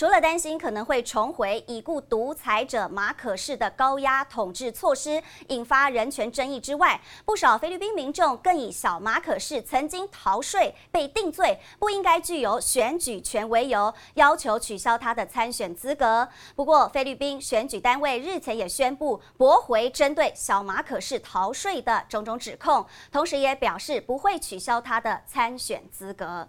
除了担心可能会重回已故独裁者马可仕的高压统治措施，引发人权争议之外，不少菲律宾民众更以小马可仕曾经逃税被定罪，不应该具有选举权为由，要求取消他的参选资格。不过，菲律宾选举单位日前也宣布驳回针对小马可仕逃税的种种指控，同时也表示不会取消他的参选资格。